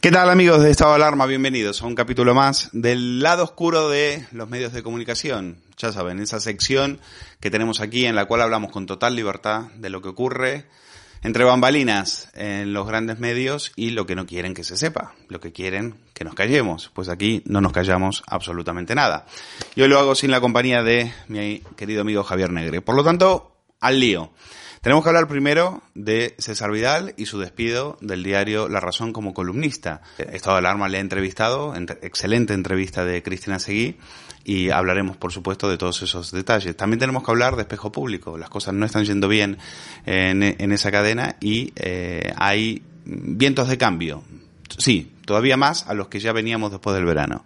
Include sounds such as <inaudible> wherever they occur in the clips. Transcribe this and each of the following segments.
¿Qué tal amigos de Estado de Alarma? Bienvenidos a un capítulo más del lado oscuro de los medios de comunicación. Ya saben, esa sección que tenemos aquí en la cual hablamos con total libertad de lo que ocurre entre bambalinas en los grandes medios y lo que no quieren que se sepa, lo que quieren que nos callemos. Pues aquí no nos callamos absolutamente nada. Yo lo hago sin la compañía de mi querido amigo Javier Negre. Por lo tanto, al lío. Tenemos que hablar primero de César Vidal y su despido del diario La Razón como columnista. Estado de Alarma le ha entrevistado, excelente entrevista de Cristina Seguí, y hablaremos, por supuesto, de todos esos detalles. También tenemos que hablar de espejo público. Las cosas no están yendo bien en, esa cadena y eh, hay vientos de cambio. Sí, todavía más a los que ya veníamos después del verano.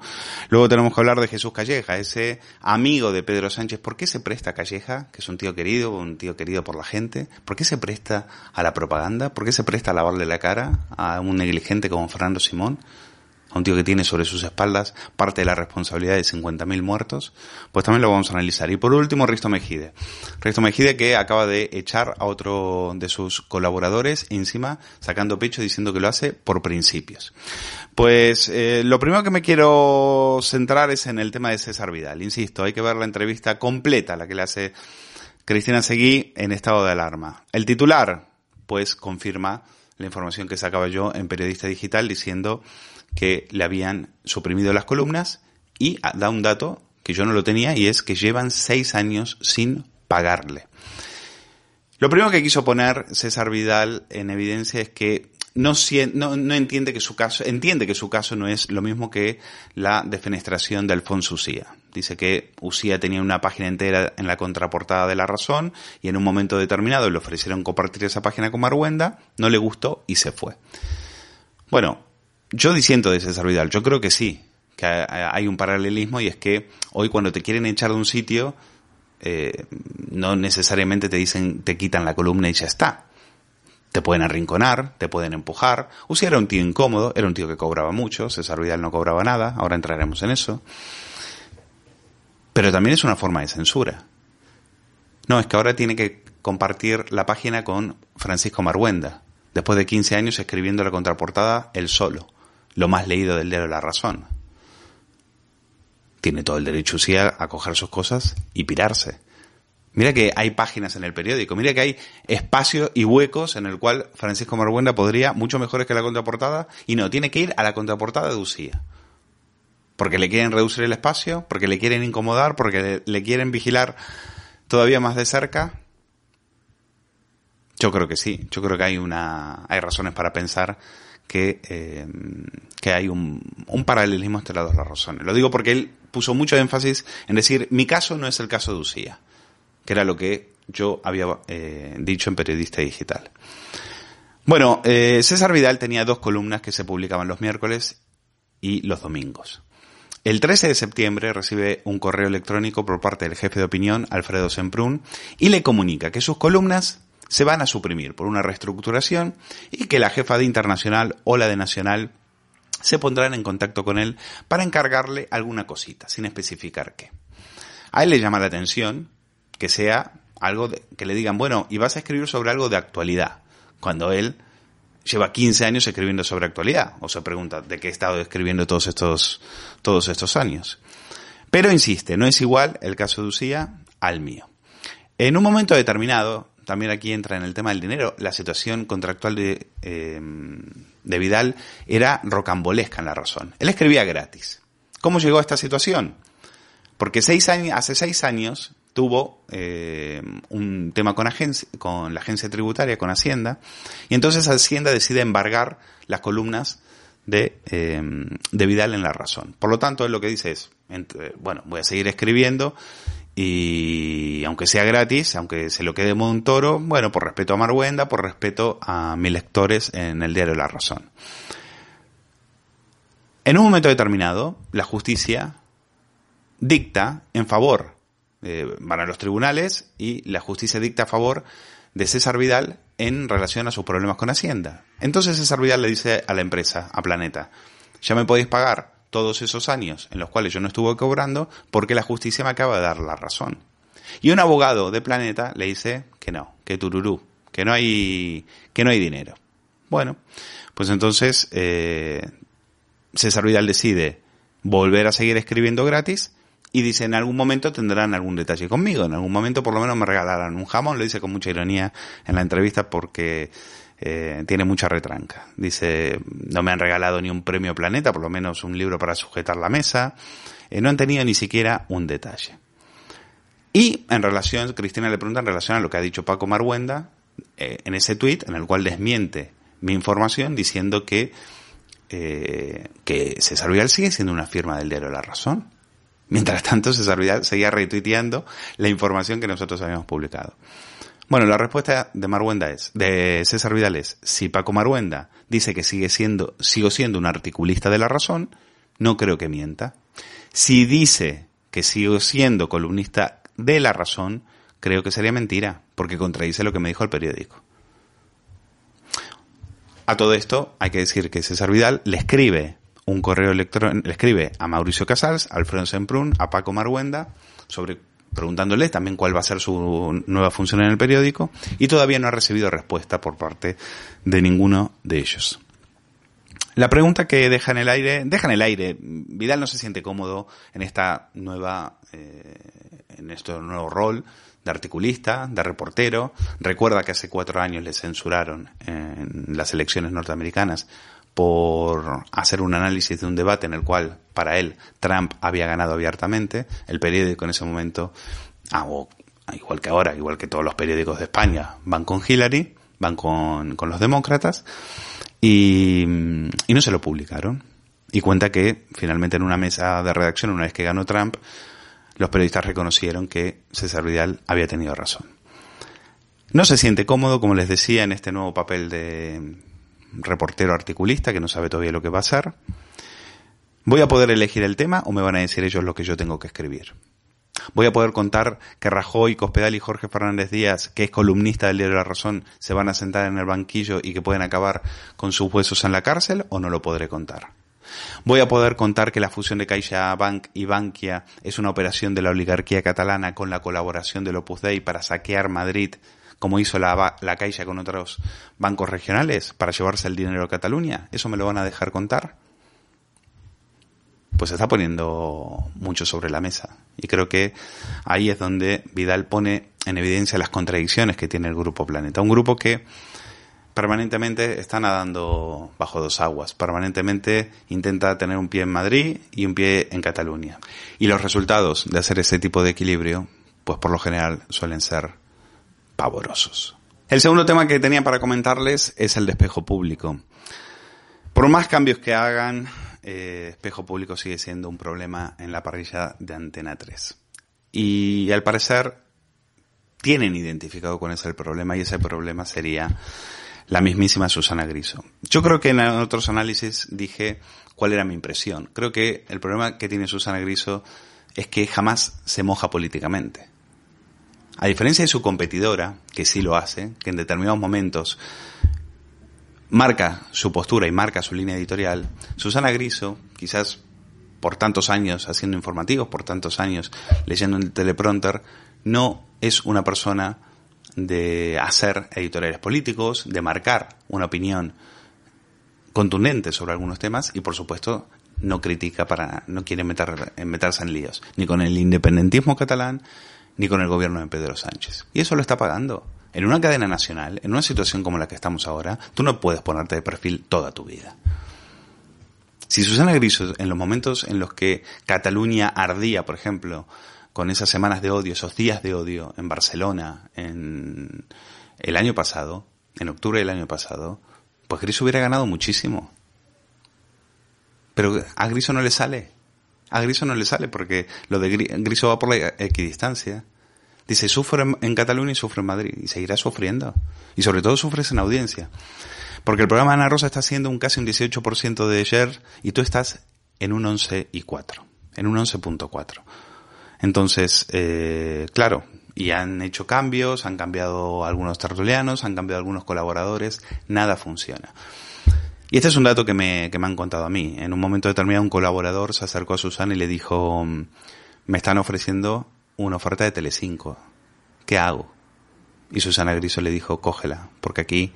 Luego tenemos que hablar de Jesús Calleja, ese amigo de Pedro Sánchez. ¿Por qué se presta Calleja, que es un tío querido, un tío querido por la gente? ¿Por qué se presta a la propaganda? ¿Por qué se presta a lavarle la cara a un negligente como Fernando Simón? A un tío que tiene sobre sus espaldas parte de la responsabilidad de 50.000 muertos, pues también lo vamos a analizar. Y por último, Risto Mejide. Risto Mejide que acaba de echar a otro de sus colaboradores encima, sacando pecho diciendo que lo hace por principios. Pues eh, lo primero que me quiero centrar es en el tema de César Vidal. Insisto, hay que ver la entrevista completa, la que le hace Cristina Seguí en estado de alarma. El titular, pues, confirma la información que sacaba yo en Periodista Digital diciendo que le habían suprimido las columnas y da un dato que yo no lo tenía y es que llevan seis años sin pagarle. Lo primero que quiso poner César Vidal en evidencia es que no, entiende que su caso, entiende que su caso no es lo mismo que la defenestración de Alfonso Usía. Dice que Usía tenía una página entera en la contraportada de La Razón y en un momento determinado le ofrecieron compartir esa página con Marwenda, no le gustó y se fue. Bueno, yo disiento de César Vidal, yo creo que sí, que hay un paralelismo y es que hoy cuando te quieren echar de un sitio, eh, no necesariamente te dicen, te quitan la columna y ya está. Te pueden arrinconar, te pueden empujar. Usted era un tío incómodo, era un tío que cobraba mucho, César Vidal no cobraba nada, ahora entraremos en eso. Pero también es una forma de censura. No, es que ahora tiene que compartir la página con Francisco Marguenda, después de 15 años escribiendo la contraportada él solo lo más leído del diario La Razón. Tiene todo el derecho sí a, coger sus cosas y pirarse. Mira que hay páginas en el periódico, mira que hay espacios y huecos en el cual Francisco Marbuenda podría, mucho mejores que la contraportada, y no, tiene que ir a la contraportada de Usía. Porque le quieren reducir el espacio, porque le quieren incomodar, porque le quieren vigilar todavía más de cerca. Yo creo que sí, yo creo que hay una, hay razones para pensar que, eh, que hay un, un, paralelismo entre las dos razones. Lo digo porque él puso mucho énfasis en decir, mi caso no es el caso de Usía, que era lo que yo había eh, dicho en Periodista Digital. Bueno, eh, César Vidal tenía dos columnas que se publicaban los miércoles y los domingos. El 13 de septiembre recibe un correo electrónico por parte del jefe de opinión, Alfredo Semprún, y le comunica que sus columnas se van a suprimir por una reestructuración y que la jefa de Internacional o la de Nacional se pondrán en contacto con él para encargarle alguna cosita, sin especificar qué. A él le llama la atención que sea algo que le digan, bueno, y vas a escribir sobre algo de actualidad, cuando él lleva 15 años escribiendo sobre actualidad, o se pregunta de qué he estado escribiendo todos estos, todos estos años. Pero insiste, no es igual el caso de Usía al mío. En un momento determinado, también aquí entra en el tema del dinero, la situación contractual de, eh, de Vidal era rocambolesca en la razón. Él escribía gratis. ¿Cómo llegó a esta situación? Porque seis años, hace seis años tuvo eh, un tema con, la agencia tributaria, con Hacienda, y entonces Hacienda decide embargar las columnas de, eh, de Vidal en la razón. Por lo tanto, él lo que dice es, bueno, voy a seguir escribiendo y aunque sea gratis, aunque se lo quede un toro, bueno, por respeto a Marwenda, por respeto a mis lectores en el diario La Razón. En un momento determinado, la justicia dicta en favor, eh, van a los tribunales y la justicia dicta a favor de César Vidal en relación a sus problemas con Hacienda. Entonces César Vidal le dice a la empresa, a Planeta, ya me podéis pagar todos esos años en los cuales yo no estuve cobrando porque la justicia me acaba de dar la razón. Y un abogado de Planeta le dice que no, que tururú, que no hay, que no hay dinero. Bueno, pues entonces eh, César Vidal decide volver a seguir escribiendo gratis y dice en algún momento tendrán algún detalle conmigo, en algún momento por lo menos me regalarán un jamón, lo dice con mucha ironía en la entrevista porque eh, tiene mucha retranca. Dice, no me han regalado ni un premio Planeta, por lo menos un libro para sujetar la mesa, eh, no han tenido ni siquiera un detalle. Y en relación, Cristina le pregunta en relación a lo que ha dicho Paco Marguenda eh, en ese tuit, en el cual desmiente mi información diciendo que, eh, que César Vidal sigue siendo una firma del diario La Razón. Mientras tanto, César Vidal seguía retuiteando la información que nosotros habíamos publicado. Bueno, la respuesta de Marguenda es, de César Vidal es, si Paco Marguenda dice que sigue siendo, sigo siendo un articulista de la razón, no creo que mienta. Si dice que sigo siendo columnista de la razón, creo que sería mentira, porque contradice lo que me dijo el periódico. A todo esto hay que decir que César Vidal le escribe un correo electrónico, le escribe a Mauricio Casals, a Alfredo Semprún, a Paco Marguenda, sobre preguntándole también cuál va a ser su nueva función en el periódico y todavía no ha recibido respuesta por parte de ninguno de ellos. La pregunta que deja en el aire, deja en el aire, Vidal no se siente cómodo en esta nueva, eh, en este nuevo rol de articulista, de reportero. Recuerda que hace cuatro años le censuraron en las elecciones norteamericanas por hacer un análisis de un debate en el cual, para él, Trump había ganado abiertamente. El periódico en ese momento, ah, igual que ahora, igual que todos los periódicos de España, van con Hillary, van con, con los demócratas, y no se lo publicaron. Y cuenta que finalmente en una mesa de redacción, una vez que ganó Trump, los periodistas reconocieron que César Vidal había tenido razón. No se siente cómodo, como les decía, en este nuevo papel de, reportero articulista que no sabe todavía lo que va a hacer. ¿Voy a poder elegir el tema o me van a decir ellos lo que yo tengo que escribir? Voy a poder contar que Rajoy, Cospedal y Jorge Fernández Díaz, que es columnista del Diario la Razón, se van a sentar en el banquillo y que pueden acabar con sus huesos en la cárcel o no lo podré contar. Voy a poder contar que la fusión de Caixa Bank y Bankia es una operación de la oligarquía catalana con la colaboración del Opus Dei para saquear Madrid como hizo la, la Caixa con otros bancos regionales para llevarse el dinero a Cataluña? ¿Eso me lo van a dejar contar? Pues se está poniendo mucho sobre la mesa. Y creo que ahí es donde Vidal pone en evidencia las contradicciones que tiene el Grupo Planeta. Un grupo que permanentemente está nadando bajo dos aguas, permanentemente intenta tener un pie en Madrid y un pie en Cataluña. Y los resultados de hacer ese tipo de equilibrio, pues por lo general suelen ser pavorosos. El segundo tema que tenía para comentarles es el de espejo público. Por más cambios que hagan, eh, espejo público sigue siendo un problema en la parrilla de Antena 3. Y al parecer tienen identificado cuál es el problema y ese problema sería la mismísima Susana Griso. Yo creo que en otros análisis dije cuál era mi impresión. Creo que el problema que tiene Susana Griso es que jamás se moja políticamente. A diferencia de su competidora, que sí lo hace, que en determinados momentos marca su postura y marca su línea editorial, Susana Griso, quizás por tantos años haciendo informativos, por tantos años leyendo en el teleprompter, no es una persona de hacer editoriales políticos, de marcar una opinión contundente sobre algunos temas y por supuesto no critica para, no quiere meter, meterse en líos, ni con el independentismo catalán, ni con el gobierno de Pedro Sánchez. Y eso lo está pagando. En una cadena nacional, en una situación como la que estamos ahora, tú no puedes ponerte de perfil toda tu vida. Si Susana Griso, en los momentos en los que Cataluña ardía, por ejemplo, con esas semanas de odio, esos días de odio en Barcelona, en el año pasado, en octubre del año pasado, pues Griso hubiera ganado muchísimo. Pero a Griso no le sale. A Griso no le sale porque lo de Griso va por la equidistancia. Dice, sufre en Cataluña y sufre en Madrid. Y seguirá sufriendo. Y sobre todo sufres en audiencia. Porque el programa Ana Rosa está haciendo un casi un 18% de share y tú estás en un 11 y 4. En un 11.4. Entonces, eh, claro, y han hecho cambios, han cambiado algunos tertulianos, han cambiado algunos colaboradores, nada funciona. Y este es un dato que me, que me han contado a mí. En un momento determinado un colaborador se acercó a Susana y le dijo, me están ofreciendo una oferta de Telecinco. ¿Qué hago? Y Susana Griso le dijo, cógela, porque aquí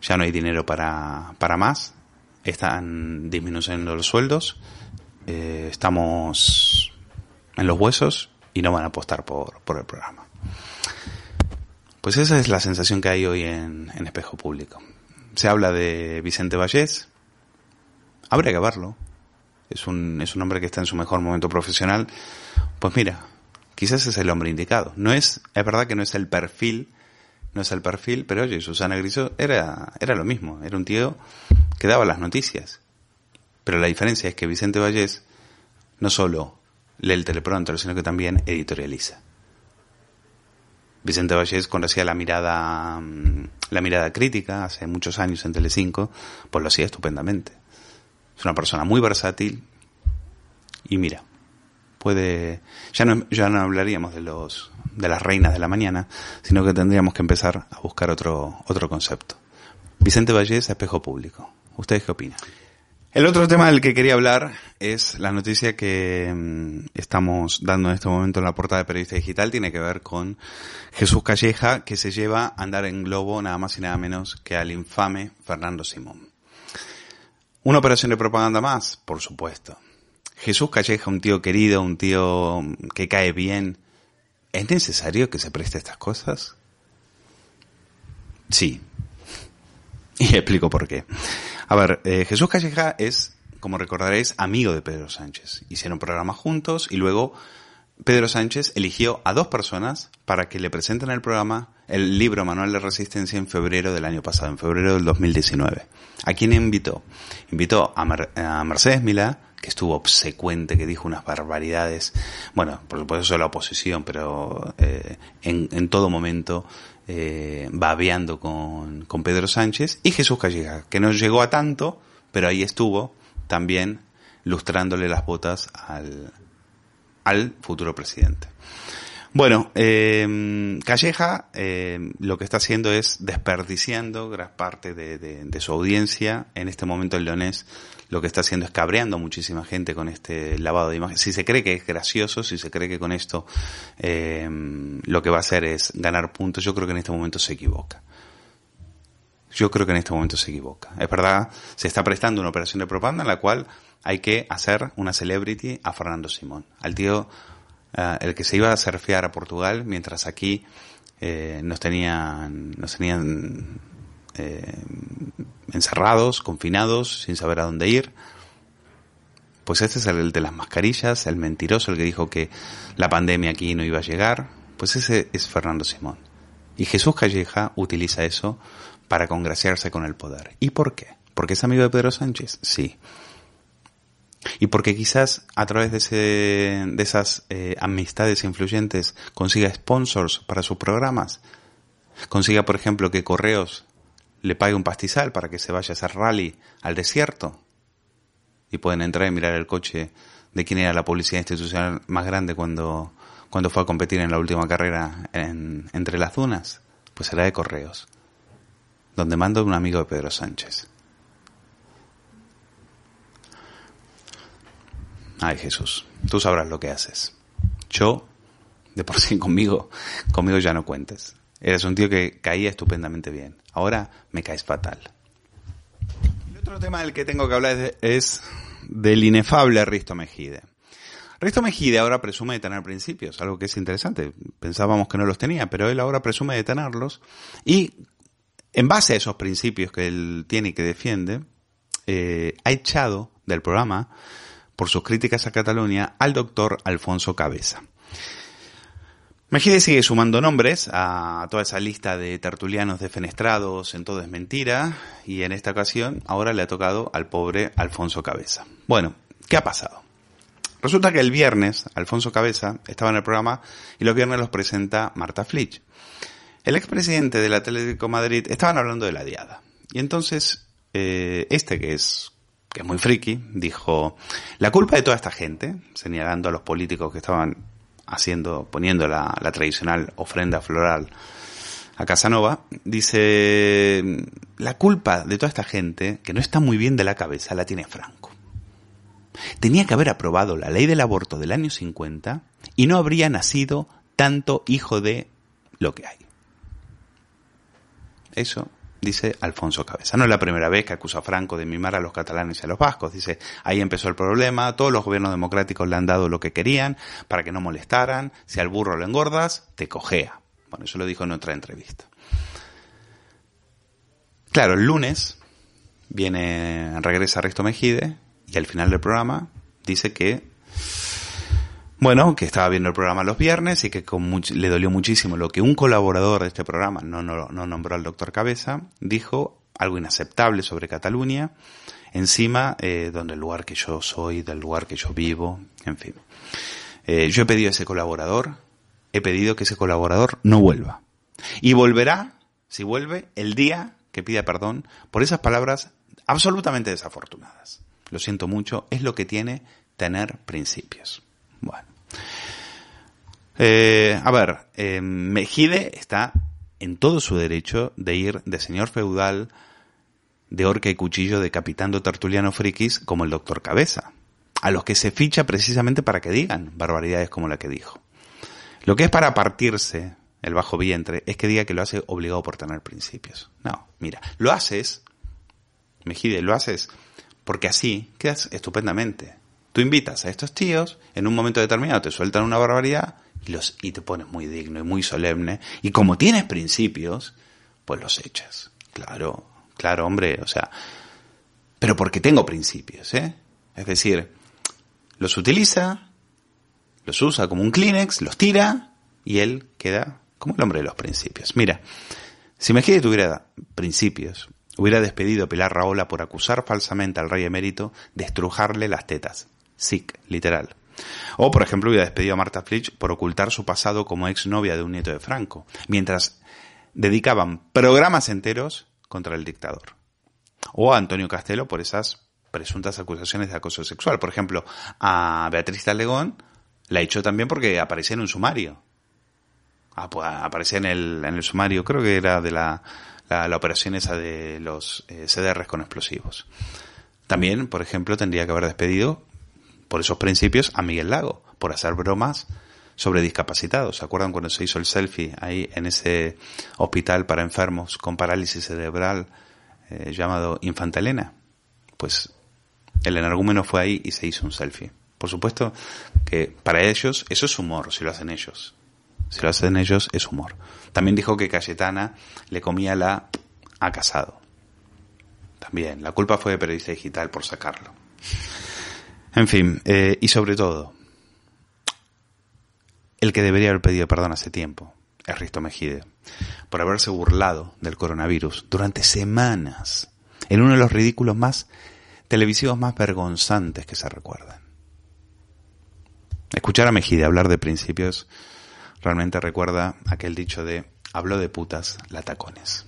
ya no hay dinero para, para más, están disminuyendo los sueldos, eh, estamos en los huesos y no van a apostar por, por el programa. Pues esa es la sensación que hay hoy en, en Espejo Público. Se habla de Vicente Vallés, habría que verlo. Es un, es un hombre que está en su mejor momento profesional. Pues mira, quizás es el hombre indicado. No es, es verdad que no es el perfil, no es el perfil, pero oye, Susana Griso era, era lo mismo, era un tío que daba las noticias. Pero la diferencia es que Vicente Vallés no solo lee el teleprompter, sino que también editorializa. Vicente Vallés conocía la mirada, mm, la mirada crítica hace muchos años en Telecinco, pues lo hacía estupendamente. Es una persona muy versátil y mira, puede, ya no, ya no hablaríamos de los, de las reinas de la mañana, sino que tendríamos que empezar a buscar otro, otro concepto. Vicente Vallés, espejo público. ¿Ustedes qué opinan? El otro tema del que quería hablar es la noticia que mm, estamos dando en este momento en la portada de Periodista Digital. Tiene que ver con Jesús Calleja, que se lleva a andar en globo nada más y nada menos que al infame Fernando Simón. ¿Una operación de propaganda más? Por supuesto. Jesús Calleja, un tío querido, un tío que cae bien. ¿Es necesario que se preste estas cosas? Sí. <laughs> Y explico por qué. A ver, eh, Jesús Calleja es, como recordaréis, amigo de Pedro Sánchez. Hicieron programa juntos y luego Pedro Sánchez eligió a dos personas para que le presenten el programa el libro Manual de Resistencia en febrero del año pasado, en febrero del 2019. ¿A quién invitó? Invitó a, Mercedes Milá, que estuvo obsecuente, que dijo unas barbaridades, bueno, por supuesto la oposición, pero eh, en, todo momento eh, babeando con, con Pedro Sánchez, y Jesús Calleja, que no llegó a tanto, pero ahí estuvo también lustrándole las botas al, al futuro presidente. Bueno, eh, Calleja eh, lo que está haciendo es desperdiciando gran parte de, su audiencia. En este momento el leonés lo que está haciendo es cabreando a muchísima gente con este lavado de imagen. Si se cree que es gracioso, si se cree que con esto eh, lo que va a hacer es ganar puntos, yo creo que en este momento se equivoca. Yo creo que en este momento se equivoca. Es verdad, se está prestando una operación de propaganda en la cual hay que hacer una celebrity a Fernando Simón, al tío uh, el que se iba a surfear a Portugal, mientras aquí eh, nos tenían, nos tenían eh, encerrados, confinados, sin saber a dónde ir. Pues este es el de las mascarillas, el mentiroso, el que dijo que la pandemia aquí no iba a llegar. Pues ese es Fernando Simón. Y Jesús Calleja utiliza eso para congraciarse con el poder. ¿Y por qué? ¿Porque es amigo de Pedro Sánchez? Sí. Y porque quizás a través de, ese, de esas eh, amistades influyentes consiga sponsors para sus programas. Consiga, por ejemplo, que Correos le pague un pastizal para que se vaya a hacer rally al desierto. Y pueden entrar y mirar el coche de quién era la publicidad institucional más grande cuando, cuando fue a competir en la última carrera en, entre las dunas. Pues será de Correos. Donde mando un amigo de Pedro Sánchez. Ay Jesús, tú sabrás lo que haces. Yo, de por sí <laughs> conmigo, conmigo ya no cuentes. Eres un tío que caía estupendamente bien. Ahora me caes fatal. El otro tema del que tengo que hablar es del inefable Risto Mejide. Risto Mejide ahora presume de tener principios, algo que es interesante. Pensábamos que no los tenía, pero él ahora presume de tenerlos. Y en base a esos principios que él tiene y que defiende, eh, ha echado del programa por sus críticas a Cataluña al doctor Alfonso Cabeza. Mejide sigue sumando nombres a toda esa lista de tertulianos defenestrados en todo es mentira y en esta ocasión ahora le ha tocado al pobre Alfonso Cabeza. Bueno, ¿qué ha pasado? Resulta que el viernes Alfonso Cabeza estaba en el programa y los viernes los presenta Marta Flitch. El expresidente del Atlético Madrid estaban hablando de la diada. Y entonces, eh, este que es que es muy friki, dijo, la culpa de toda esta gente, señalando a los políticos que estaban haciendo, poniendo la, tradicional ofrenda floral a Casanova, dice, la culpa de toda esta gente, que no está muy bien de la cabeza, la tiene Franco. Tenía que haber aprobado la ley del aborto del año 50 y no habría nacido tanto hijo de lo que hay. Eso dice Alfonso Cabeza. No es la primera vez que acusa a Franco de mimar a los catalanes y a los vascos. Dice, ahí empezó el problema, todos los gobiernos democráticos le han dado lo que querían para que no molestaran, si al burro lo engordas, te cojea. Bueno, eso lo dijo en otra entrevista. Claro, el lunes viene, regresa Risto Mejide y al final del programa dice que bueno, que estaba viendo el programa los viernes y que con le dolió muchísimo lo que un colaborador de este programa, no, no, no nombró al doctor Cabeza, dijo algo inaceptable sobre Cataluña, encima eh, donde el lugar que yo soy, del lugar que yo vivo, en fin. Eh, yo he pedido a ese colaborador, he pedido que ese colaborador no vuelva. Y volverá, si vuelve, el día que pida perdón por esas palabras absolutamente desafortunadas. Lo siento mucho, es lo que tiene tener principios. Bueno. Eh, a ver, eh, Mejide está en todo su derecho de ir de señor feudal, de horca y cuchillo, decapitando tertuliano frikis como el doctor Cabeza, a los que se ficha precisamente para que digan barbaridades como la que dijo. Lo que es para partirse el bajo vientre es que diga que lo hace obligado por tener principios. No, mira, lo haces, Mejide, lo haces porque así quedas estupendamente. Tú invitas a estos tíos, en un momento determinado te sueltan una barbaridad y, te pones muy digno y muy solemne. Y como tienes principios, pues los echas. Claro, claro, hombre, o sea, pero porque tengo principios, ¿eh? Es decir, los utiliza, los usa como un Kleenex, los tira y él queda como el hombre de los principios. Mira, si Mejide tuviera principios, hubiera despedido a Pilar Raola por acusar falsamente al rey emérito de estrujarle las tetas. SIC, literal. O, por ejemplo, hubiera despedido a Marta Flitch por ocultar su pasado como exnovia de un nieto de Franco, mientras dedicaban programas enteros contra el dictador. O a Antonio Castelo por esas presuntas acusaciones de acoso sexual. Por ejemplo, a Beatriz Talegón la echó también porque aparecía en un sumario. Ah, pues, aparecía en el, en el sumario, creo que era de la, la, operación esa de los eh, CDRs con explosivos. También, por ejemplo, tendría que haber despedido por esos principios a Miguel Lago, por hacer bromas sobre discapacitados. ¿Se acuerdan cuando se hizo el selfie ahí en ese hospital para enfermos con parálisis cerebral eh, llamado Infanta Elena? Pues el energúmeno fue ahí y se hizo un selfie. Por supuesto que para ellos eso es humor, si lo hacen ellos. Si lo hacen ellos es humor. También dijo que Cayetana le comía la a casado. También, la culpa fue de periodista digital por sacarlo. En fin, eh, y sobre todo, el que debería haber pedido perdón hace tiempo es Risto Mejide, por haberse burlado del coronavirus durante semanas, en uno de los ridículos más televisivos más vergonzantes que se recuerdan. Escuchar a Mejide hablar de principios realmente recuerda aquel dicho de habló de putas latacones.